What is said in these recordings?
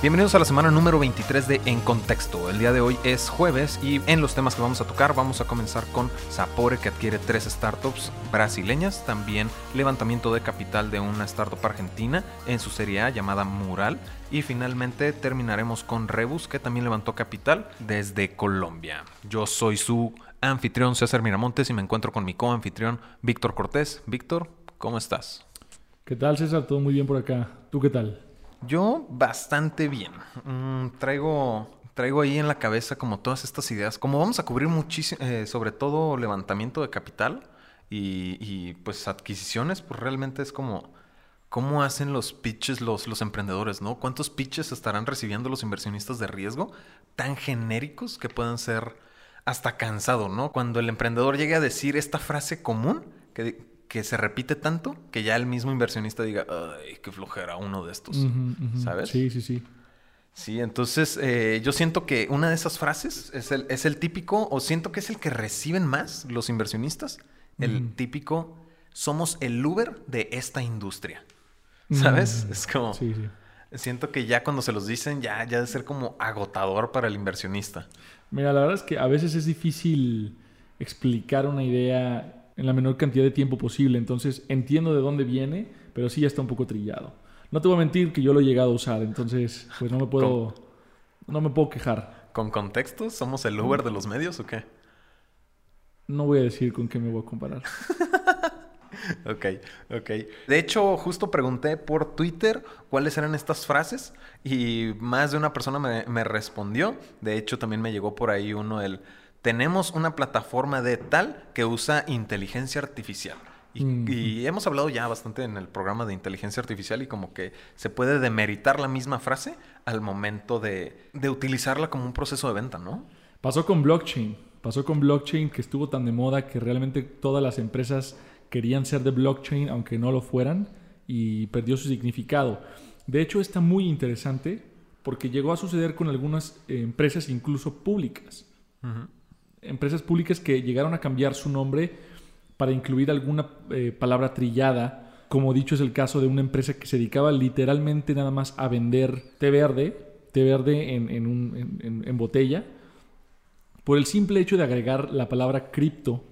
Bienvenidos a la semana número 23 de En Contexto. El día de hoy es jueves y en los temas que vamos a tocar vamos a comenzar con Sapore que adquiere tres startups brasileñas, también levantamiento de capital de una startup argentina en su serie A llamada Mural y finalmente terminaremos con Rebus que también levantó capital desde Colombia. Yo soy su anfitrión César Miramontes y me encuentro con mi coanfitrión Víctor Cortés. Víctor, ¿cómo estás? ¿Qué tal César? Todo muy bien por acá. ¿Tú qué tal? Yo bastante bien. Mm, traigo, traigo ahí en la cabeza como todas estas ideas. Como vamos a cubrir muchísimo, eh, sobre todo levantamiento de capital y, pues adquisiciones, pues realmente es como cómo hacen los pitches los, los emprendedores, ¿no? ¿Cuántos pitches estarán recibiendo los inversionistas de riesgo tan genéricos que puedan ser hasta cansado, ¿no? Cuando el emprendedor llegue a decir esta frase común, que, que se repite tanto que ya el mismo inversionista diga, ay, qué flojera uno de estos, ¿sabes? Sí, sí, sí. Sí, entonces eh, yo siento que una de esas frases es el, es el típico, o siento que es el que reciben más los inversionistas, el típico, somos el Uber de esta industria, ¿sabes? Es como... Sí, sí. Siento que ya cuando se los dicen, ya, ya debe ser como agotador para el inversionista. Mira, la verdad es que a veces es difícil explicar una idea en la menor cantidad de tiempo posible. Entonces entiendo de dónde viene, pero sí ya está un poco trillado. No te voy a mentir que yo lo he llegado a usar, entonces pues no me puedo, no me puedo quejar. ¿Con contexto? ¿Somos el Uber de los medios o qué? No voy a decir con qué me voy a comparar. ok, ok. De hecho, justo pregunté por Twitter cuáles eran estas frases y más de una persona me, me respondió. De hecho, también me llegó por ahí uno el tenemos una plataforma de tal que usa inteligencia artificial. Y, hemos hablado ya bastante en el programa de inteligencia artificial y como que se puede demeritar la misma frase al momento de, de utilizarla como un proceso de venta, ¿no? Pasó con blockchain. Pasó con blockchain que estuvo tan de moda que realmente todas las empresas querían ser de blockchain aunque no lo fueran y perdió su significado. De hecho está muy interesante porque llegó a suceder con algunas eh, empresas incluso públicas empresas públicas que llegaron a cambiar su nombre para incluir alguna eh, palabra trillada, como dicho es el caso de una empresa que se dedicaba literalmente nada más a vender té verde, té verde en, botella, por el simple hecho de agregar la palabra cripto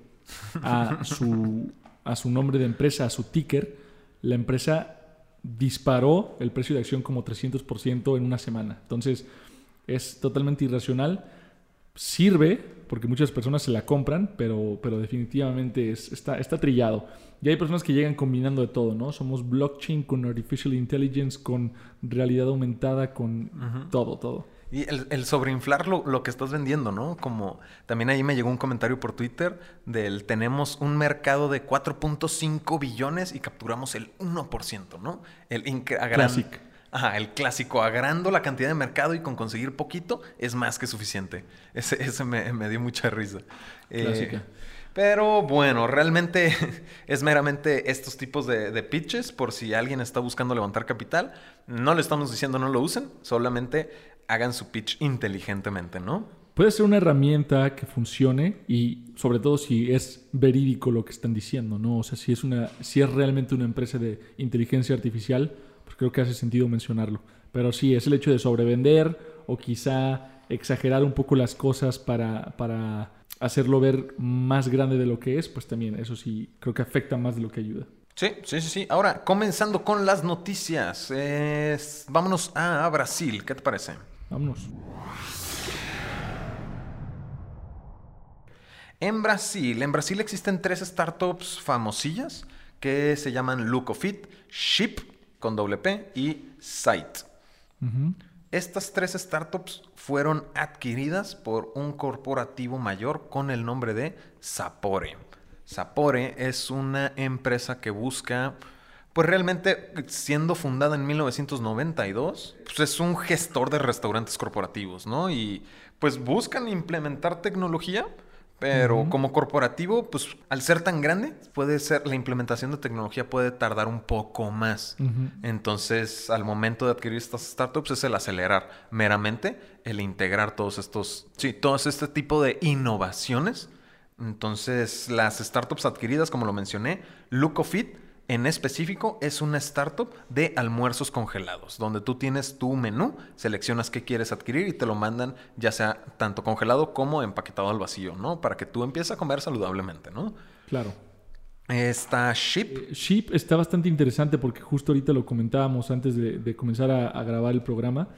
a su, a su nombre de empresa, a su ticker, la empresa disparó el precio de acción como 300% en una semana. Entonces, es totalmente irracional. Sirve porque muchas personas se la compran, pero, pero definitivamente está, está trillado. Y hay personas que llegan combinando de todo, ¿no? Somos blockchain con artificial intelligence, con realidad aumentada, con todo, todo. Y el, sobreinflar lo, lo, que estás vendiendo, ¿no? Como también ahí me llegó un comentario por Twitter del tenemos un mercado de 4.5 billones y capturamos el 1%, ¿no? El Classic. Ajá, el clásico, agrando la cantidad de mercado y con conseguir poquito es más que suficiente. Ese, ese me, dio mucha risa. Eh, pero bueno, realmente es meramente estos tipos de, pitches por si alguien está buscando levantar capital. No le estamos diciendo no lo usen, solamente hagan su pitch inteligentemente, ¿no? Puede ser una herramienta que funcione y sobre todo si es verídico lo que están diciendo, ¿no? O sea, si es, una, si es realmente una empresa de inteligencia artificial, creo que hace sentido mencionarlo. Pero sí, es el hecho de sobrevender o quizá exagerar un poco las cosas para, para hacerlo ver más grande de lo que es, pues también eso sí creo que afecta más de lo que ayuda. Sí, sí, sí, sí. Ahora, comenzando con las noticias. vámonos a Brasil. ¿Qué te parece? Vámonos. En Brasil, en Brasil existen tres startups famosillas que se llaman Lookofit, Ship con doble P y Site. Estas tres startups fueron adquiridas por un corporativo mayor con el nombre de Sapore. Sapore es una empresa que busca, pues realmente siendo fundada en 1992, pues es un gestor de restaurantes corporativos, ¿no? Y pues buscan implementar tecnología pero como corporativo, pues al ser tan grande, puede ser, la implementación de tecnología puede tardar un poco más. Entonces, al momento de adquirir estas startups es el acelerar meramente, el integrar todos estos, sí, todo este tipo de innovaciones. Entonces, las startups adquiridas, como lo mencioné, Lookofit En específico, es una startup de almuerzos congelados, donde tú tienes tu menú, seleccionas qué quieres adquirir y te lo mandan ya sea tanto congelado como empaquetado al vacío, ¿no? Para que tú empieces a comer saludablemente, ¿no? Claro. Está Ship. Ship está bastante interesante porque justo ahorita lo comentábamos antes de, comenzar a, grabar el programa.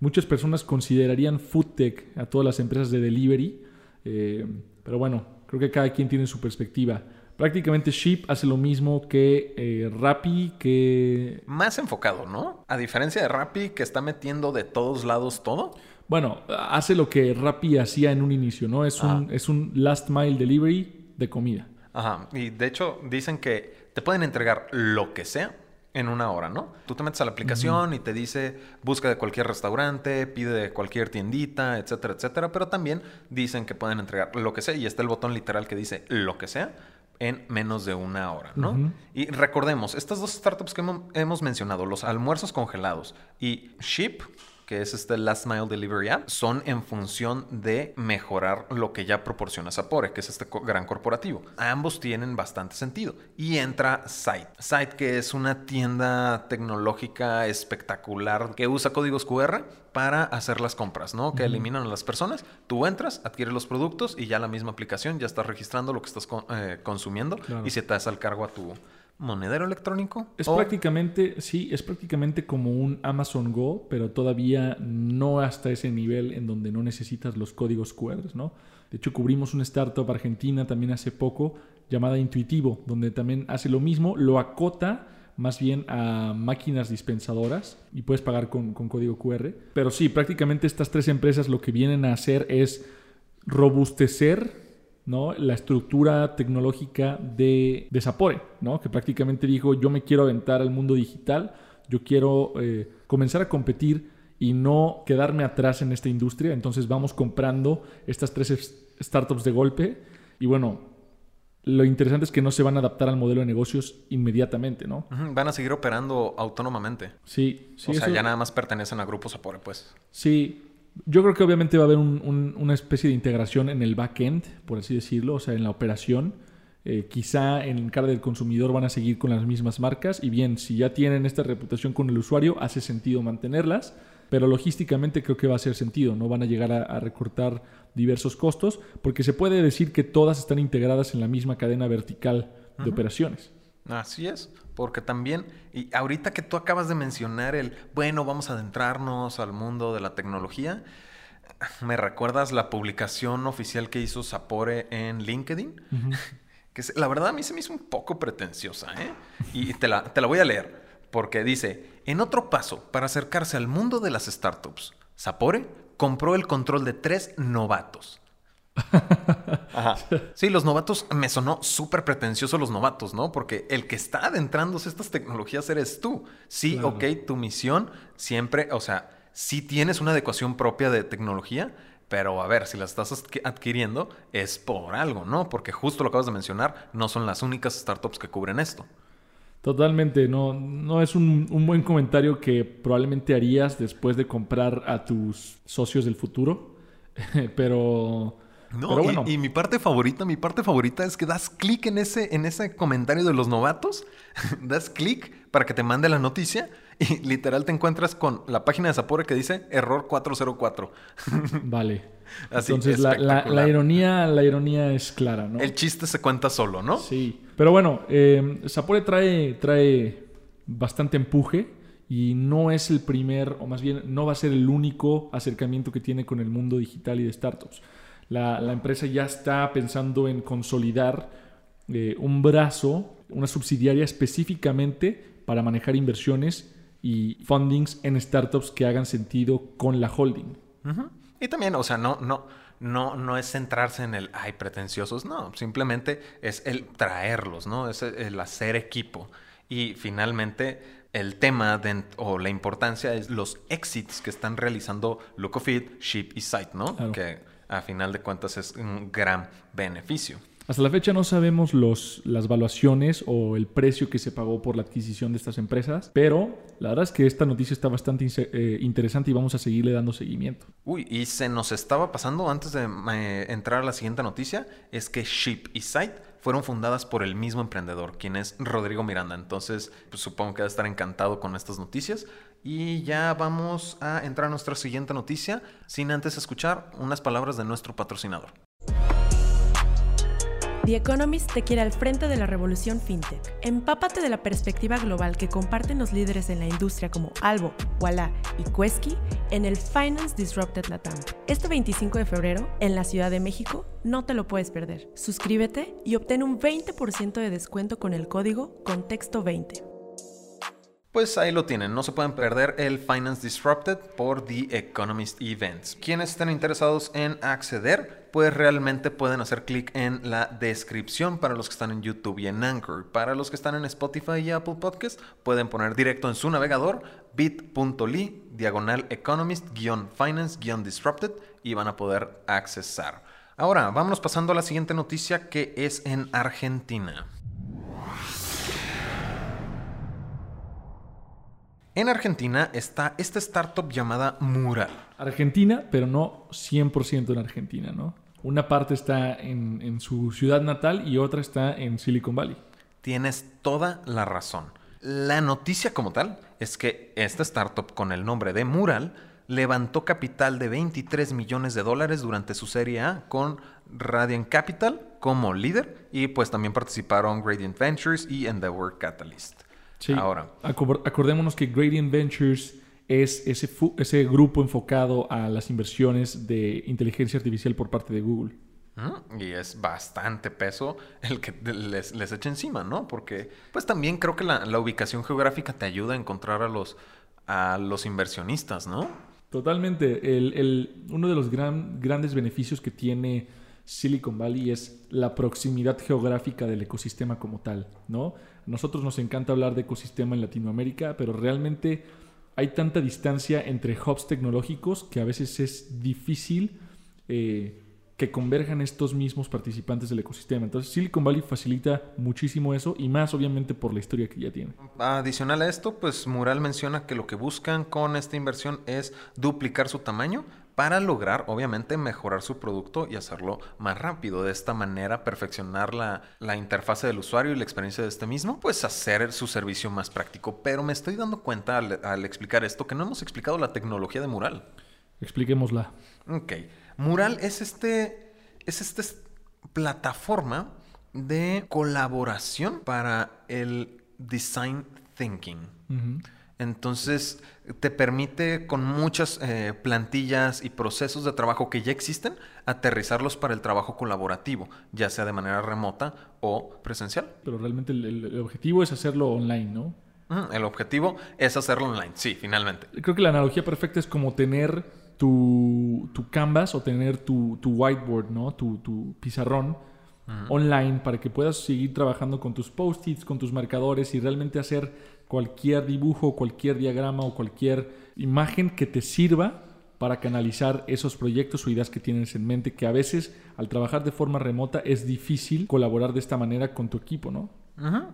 Muchas personas considerarían foodtech a todas las empresas de delivery, eh, pero bueno, creo que cada quien tiene su perspectiva. Prácticamente Ship hace lo mismo que eh, Rappi, que... Más enfocado, ¿no? A diferencia de Rappi, que está metiendo de todos lados todo. Bueno, hace lo que Rappi hacía en un inicio, ¿no? Es, un, es un last mile delivery de comida. Ajá. Y de hecho dicen que te pueden entregar lo que sea en una hora, ¿no? Tú te metes a la aplicación y te dice busca de cualquier restaurante, pide de cualquier tiendita, etcétera, etcétera. Pero también dicen que pueden entregar lo que sea y está el botón literal que dice lo que sea en menos de una hora, ¿no? Y recordemos, estas dos startups que hemos mencionado, los almuerzos congelados y Ship, que es este Last Mile Delivery App, son en función de mejorar lo que ya proporciona Sapore, que es este gran corporativo. Ambos tienen bastante sentido. Y entra Site. Site, que es una tienda tecnológica espectacular que usa códigos QR para hacer las compras, ¿no? Que eliminan a las personas. Tú entras, adquieres los productos y ya la misma aplicación ya está registrando lo que estás eh, consumiendo y se te hace al cargo a tu monedero electrónico. Es prácticamente, sí, es prácticamente como un Amazon Go, pero todavía no hasta ese nivel en donde no necesitas los códigos QR, ¿no? De hecho, cubrimos una startup argentina también hace poco llamada Intuitivo, donde también hace lo mismo, lo acota más bien a máquinas dispensadoras y puedes pagar con, con código QR. Pero sí, prácticamente estas tres empresas lo que vienen a hacer es robustecer ¿no? la estructura tecnológica de, de Sapore, ¿no? que prácticamente dijo yo me quiero aventar al mundo digital, yo quiero eh, comenzar a competir y no quedarme atrás en esta industria, entonces vamos comprando estas tres startups de golpe y bueno, lo interesante es que no se van a adaptar al modelo de negocios inmediatamente, ¿no? Van a seguir operando autónomamente. Sí, sí. O sea, ya nada más pertenecen a grupos Sapore, pues. Sí, yo creo que obviamente va a haber una especie de integración en el backend, por así decirlo, o sea, en la operación. Eh, quizá en cara del consumidor van a seguir con las mismas marcas y bien, si ya tienen esta reputación con el usuario, hace sentido mantenerlas, pero logísticamente creo que va a hacer sentido, no van a llegar a, recortar diversos costos, porque se puede decir que todas están integradas en la misma cadena vertical de operaciones. Así es, porque también, y ahorita que tú acabas de mencionar el, bueno, vamos a adentrarnos al mundo de la tecnología, me recuerdas la publicación oficial que hizo Sapore en LinkedIn, que la verdad a mí se me hizo un poco pretenciosa, ¿eh? Y te la, te la voy a leer, porque dice, en otro paso para acercarse al mundo de las startups, Sapore compró el control de tres novatos Sí, los novatos, me sonó súper pretencioso los novatos, ¿no? Porque el que está adentrándose estas tecnologías eres tú. Sí, ok, tu misión siempre, o sea, sí tienes una adecuación propia de tecnología, pero a ver, si la estás adquiriendo es por algo, ¿no? Porque justo lo acabas de mencionar, no son las únicas startups que cubren esto. Totalmente, no, no es un, un, buen comentario que probablemente harías después de comprar a tus socios del futuro, pero no, y, mi parte favorita, mi parte favorita es que das clic en ese, en ese comentario de los novatos, das clic para que te mande la noticia y literal te encuentras con la página de Sapore que dice error 404. Vale. Entonces la, ironía, la ironía es clara, ¿no? El chiste se cuenta solo, ¿no? Sí. Pero bueno, eh, Sapore trae, trae bastante empuje y no es el primer, o más bien no va a ser el único acercamiento que tiene con el mundo digital y de startups. La, empresa ya está pensando en consolidar eh, un brazo, una subsidiaria específicamente para manejar inversiones y fundings en startups que hagan sentido con la holding. Y también, o sea, no, no, no, no es centrarse en el ay pretenciosos, no, simplemente es el traerlos, ¿no? Es el hacer equipo. Y finalmente el tema o la importancia es los exits que están realizando Lookofit, Ship y Site, ¿no? Que a final de cuentas es un gran beneficio. Hasta la fecha no sabemos los, las valuaciones o el precio que se pagó por la adquisición de estas empresas, pero la verdad es que esta noticia está bastante eh, interesante y vamos a seguirle dando seguimiento. Uy, y se nos estaba pasando antes de eh, entrar a la siguiente noticia, es que Ship y Site fueron fundadas por el mismo emprendedor, quien es Rodrigo Miranda. Entonces, pues, supongo que debe estar encantado con estas noticias. Y ya vamos a entrar a nuestra siguiente noticia, sin antes escuchar unas palabras de nuestro patrocinador. The Economist te quiere al frente de la revolución fintech. Empápate de la perspectiva global que comparten los líderes en la industria como Albo, Walla y Quesky en el Finance Disrupted Latam. Este 25 de febrero, en la Ciudad de México, no te lo puedes perder. Suscríbete y obtén un 20% de descuento con el código Contexto20. Pues ahí lo tienen, no se pueden perder el Finance Disrupted por The Economist Events. Quienes estén interesados en acceder, pues realmente pueden hacer clic en la descripción para los que están en YouTube y en Anchor. Para los que están en Spotify y Apple Podcast, pueden poner directo en su navegador bit.ly diagonal economist-finance-disrupted y van a poder accesar. Ahora, vámonos pasando a la siguiente noticia que es en Argentina. En Argentina está esta startup llamada Mural. Argentina, pero no 100% en Argentina, ¿no? Una parte está en, en, su ciudad natal y otra está en Silicon Valley. Tienes toda la razón. La noticia como tal es que esta startup con el nombre de Mural levantó capital de 23 millones de dólares durante su serie A con Radiant Capital como líder y pues también participaron Gradient Ventures y Endeavor Catalyst. Sí. Ahora. Acordémonos que Gradient Ventures es ese, ese grupo enfocado a las inversiones de inteligencia artificial por parte de Google. Y es bastante peso el que les, les echa encima, ¿no? Porque pues también creo que la, la ubicación geográfica te ayuda a encontrar a los, a los inversionistas, ¿no? Totalmente. El, el, uno de los gran, grandes beneficios que tiene Silicon Valley es la proximidad geográfica del ecosistema como tal, ¿no? A nosotros nos encanta hablar de ecosistema en Latinoamérica, pero realmente hay tanta distancia entre hubs tecnológicos que a veces es difícil eh, que converjan estos mismos participantes del ecosistema. Entonces Silicon Valley facilita muchísimo eso y más obviamente por la historia que ya tiene. Adicional a esto, pues Mural menciona que lo que buscan con esta inversión es duplicar su tamaño para lograr, obviamente, mejorar su producto y hacerlo más rápido. De esta manera, perfeccionar la, la, interfase del usuario y la experiencia de este mismo, pues hacer su servicio más práctico. Pero me estoy dando cuenta al, al explicar esto que no hemos explicado la tecnología de Mural. Expliquémosla. Ok. Mural es este. Es esta plataforma de colaboración para el design thinking. Uh entonces te permite con muchas eh, plantillas y procesos de trabajo que ya existen, aterrizarlos para el trabajo colaborativo, ya sea de manera remota o presencial. Pero realmente el, el objetivo es hacerlo online, ¿no? El objetivo es hacerlo online, sí, finalmente. Creo que la analogía perfecta es como tener tu, tu canvas o tener tu, tu whiteboard, ¿no? Tu, tu pizarrón online para que puedas seguir trabajando con tus post-its, con tus marcadores y realmente hacer cualquier dibujo, cualquier diagrama o cualquier imagen que te sirva para canalizar esos proyectos o ideas que tienes en mente, que a veces al trabajar de forma remota es difícil colaborar de esta manera con tu equipo, ¿no?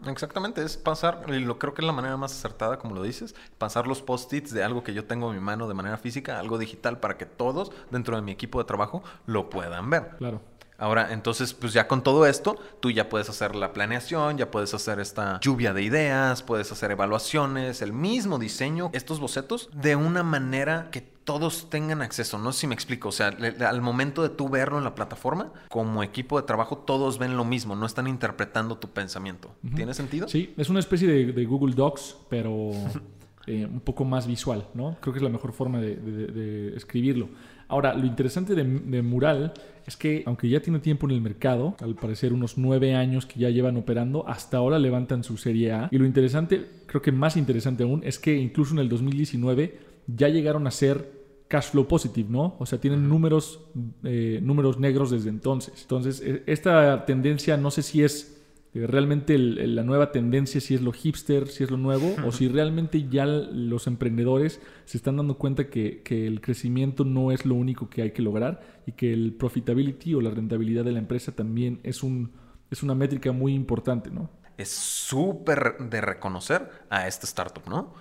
exactamente, es pasar, y lo creo que es la manera más acertada, como lo dices, pasar los post-its de algo que yo tengo en mi mano de manera física, algo digital, para que todos dentro de mi equipo de trabajo lo puedan ver. Claro. Ahora, entonces, pues ya con todo esto, tú ya puedes hacer la planeación, ya puedes hacer esta lluvia de ideas, puedes hacer evaluaciones, el mismo diseño, estos bocetos, de una manera que todos tengan acceso. No sé si me explico. O sea, al momento de tú verlo en la plataforma, como equipo de trabajo, todos ven lo mismo, no están interpretando tu pensamiento. ¿Tiene sentido? Sí, es una especie de, Google Docs, pero eh, un poco más visual, ¿no? Creo que es la mejor forma de escribirlo. Ahora, lo interesante de, Mural es que, aunque ya tiene tiempo en el mercado, al parecer unos nueve años que ya llevan operando, hasta ahora levantan su serie A. Y lo interesante, creo que más interesante aún, es que incluso en el 2019 ya llegaron a ser cash flow positive, ¿no? O sea, tienen números, eh, números negros desde entonces. Entonces, e, esta tendencia no sé si es realmente la nueva tendencia, si es lo hipster, si es lo nuevo, o si realmente ya los emprendedores se están dando cuenta que, el crecimiento no es lo único que hay que lograr y que el profitability o la rentabilidad de la empresa también es, un, es una métrica muy importante, ¿no? Es súper de reconocer a esta startup, ¿no?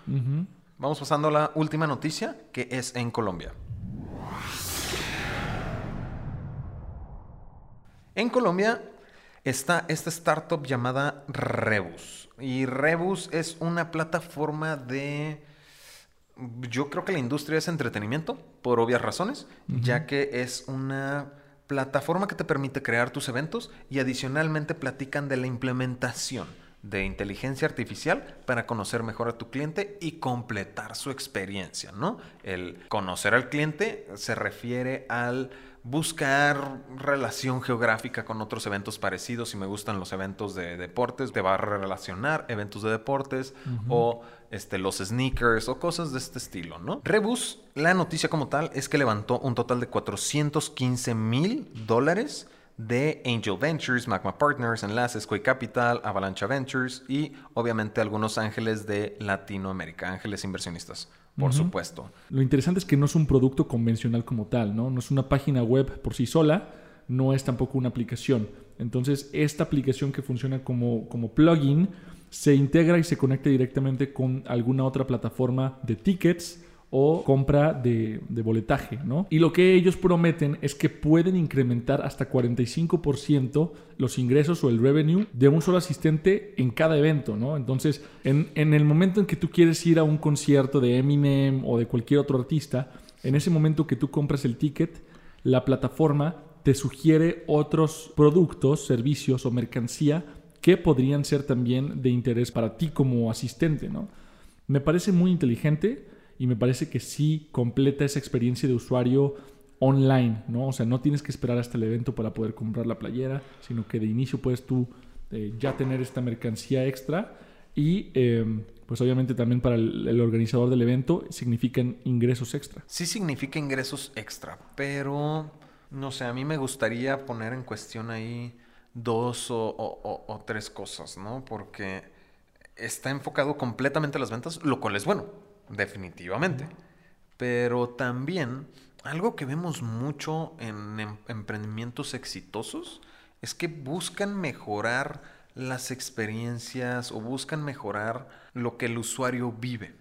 Vamos pasando a la última noticia, que es en Colombia. En Colombia está esta startup llamada Rebus. Y Rebus es una plataforma de... Yo creo que la industria es entretenimiento, por obvias razones, ya que es una plataforma que te permite crear tus eventos y adicionalmente platican de la implementación de inteligencia artificial para conocer mejor a tu cliente y completar su experiencia, ¿no? El conocer al cliente se refiere al buscar relación geográfica con otros eventos parecidos. Si me gustan los eventos de deportes, te va a relacionar eventos de deportes o este, los sneakers o cosas de este estilo, ¿no? Rebus, la noticia como tal es que levantó un total de 415 mil dólares de Angel Ventures, Magma Partners, Enlaces, Quay Capital, Avalancha Ventures y obviamente algunos ángeles de Latinoamérica, ángeles inversionistas por supuesto. Lo interesante es que no es un producto convencional como tal, ¿no? No es una página web por sí sola, no es tampoco una aplicación. Entonces, esta aplicación que funciona como, como plugin se integra y se conecta directamente con alguna otra plataforma de tickets o compra de, boletaje, ¿no? Y lo que ellos prometen es que pueden incrementar hasta 45% los ingresos o el revenue de un solo asistente en cada evento, ¿no? Entonces, en, en el momento en que tú quieres ir a un concierto de Eminem o de cualquier otro artista, en ese momento que tú compras el ticket, la plataforma te sugiere otros productos, servicios o mercancía que podrían ser también de interés para ti como asistente, ¿no? Me parece muy inteligente y me parece que sí completa esa experiencia de usuario online, ¿no? O sea, no tienes que esperar hasta el evento para poder comprar la playera, sino que de inicio puedes tú eh, ya tener esta mercancía extra y em, pues obviamente también para el, organizador del evento significan ingresos extra. Sí significa ingresos extra, pero no sé, a mí me gustaría poner en cuestión ahí dos o tres cosas, ¿no? Porque está enfocado completamente a las ventas, lo cual es bueno definitivamente. Pero también algo que vemos mucho en em, emprendimientos exitosos es que buscan mejorar las experiencias o buscan mejorar lo que el usuario vive,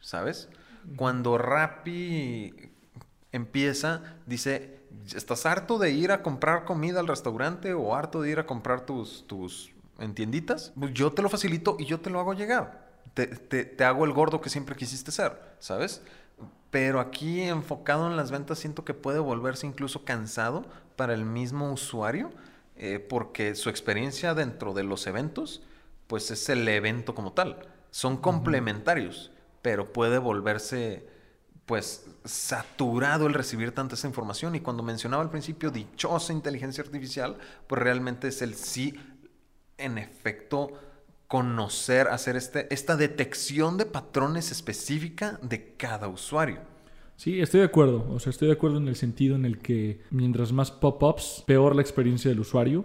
¿sabes? Cuando Rappi empieza, dice, ¿estás harto de ir a comprar comida al restaurante o harto de ir a comprar tus, tus en tienditas? Pues yo te lo facilito y yo te lo hago llegar te, hago el gordo que siempre quisiste ser, ¿sabes? Pero aquí enfocado en las ventas siento que puede volverse incluso cansado para el mismo usuario eh, porque su experiencia dentro de los eventos pues es el evento como tal. Son complementarios, pero puede volverse pues saturado el recibir tanta esa información y cuando mencionaba al principio dichosa inteligencia artificial, pues realmente es el sí en efecto conocer, hacer este, esta detección de patrones específica de cada usuario. Sí, estoy de acuerdo. O sea, estoy de acuerdo en el sentido en el que mientras más pop-ups, peor la experiencia del usuario.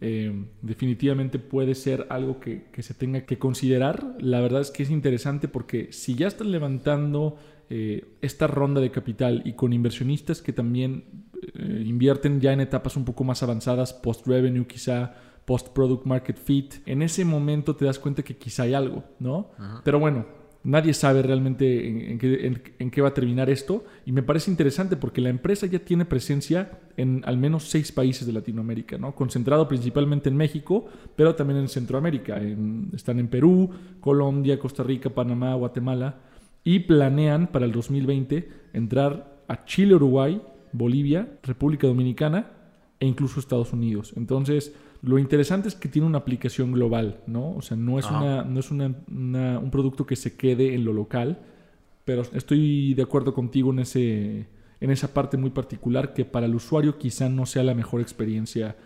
Eh, definitivamente puede ser algo que, se tenga que considerar. La verdad es que es interesante porque si ya están levantando eh, esta ronda de capital y con inversionistas que también eh, invierten ya en etapas un poco más avanzadas, post-revenue quizá, post-product market fit, en ese momento te das cuenta que quizá hay algo, ¿no? Pero bueno, nadie sabe realmente en, qué, va a terminar esto y me parece interesante porque la empresa ya tiene presencia en al menos seis países de Latinoamérica, ¿no? Concentrado principalmente en México, pero también en Centroamérica. están en Perú, Colombia, Costa Rica, Panamá, Guatemala y planean para el 2020 entrar a Chile, Uruguay, Bolivia, República Dominicana e incluso Estados Unidos. Entonces, lo interesante es que tiene una aplicación global, ¿no? O sea, no es, una, no es un producto que se quede en lo local, pero estoy de acuerdo contigo en, ese, en esa parte muy particular que para el usuario quizá no sea la mejor experiencia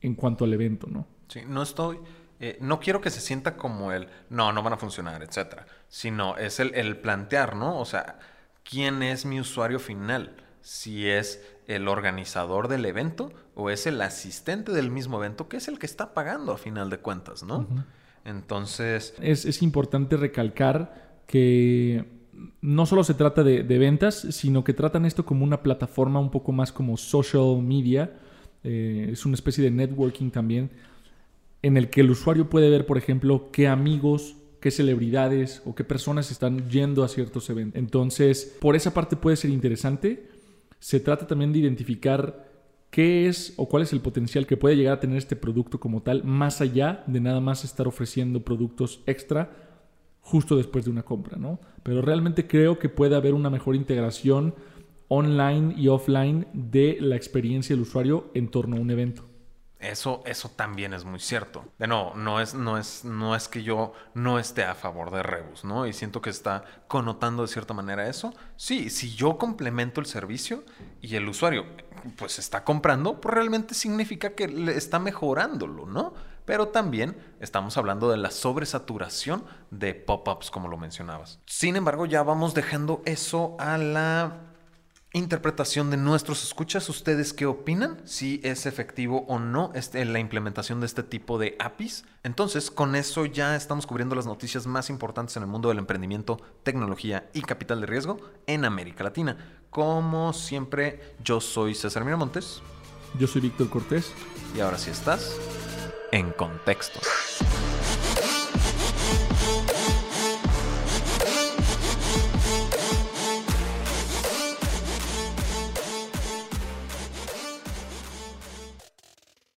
en cuanto al evento, ¿no? Sí, no estoy... Eh, no quiero que se sienta como el, no, no van a funcionar, etcétera, sino es el, el plantear, ¿no? O sea, ¿quién es mi usuario final? Si es el organizador del evento o es el asistente del mismo evento que es el que está pagando a final de cuentas, ¿no? Entonces... Es, importante recalcar que no solo se trata de, ventas, sino que tratan esto como una plataforma un poco más como social media, eh, es una especie de networking también, en el que el usuario puede ver, por ejemplo, qué amigos, qué celebridades o qué personas están yendo a ciertos eventos. Entonces, por esa parte puede ser interesante. Se trata también de identificar qué es o cuál es el potencial que puede llegar a tener este producto como tal, más allá de nada más estar ofreciendo productos extra justo después de una compra, ¿no? Pero realmente creo que puede haber una mejor integración online y offline de la experiencia del usuario en torno a un evento. Eso, eso también es muy cierto. De no, no es, no es, no es que yo no esté a favor de Rebus, ¿no? Y siento que está connotando de cierta manera eso. Sí, si yo complemento el servicio y el usuario pues está comprando, pues realmente significa que le está mejorándolo, ¿no? Pero también estamos hablando de la sobresaturación de pop-ups, como lo mencionabas. Sin embargo, ya vamos dejando eso a la interpretación de nuestros escuchas. ¿Ustedes qué opinan? Si es efectivo o no este, la implementación de este tipo de APIs. Entonces, con eso ya estamos cubriendo las noticias más importantes en el mundo del emprendimiento, tecnología y capital de riesgo en América Latina. Como siempre, yo soy César Miramontes. Yo soy Víctor Cortés. Y ahora sí estás en contexto.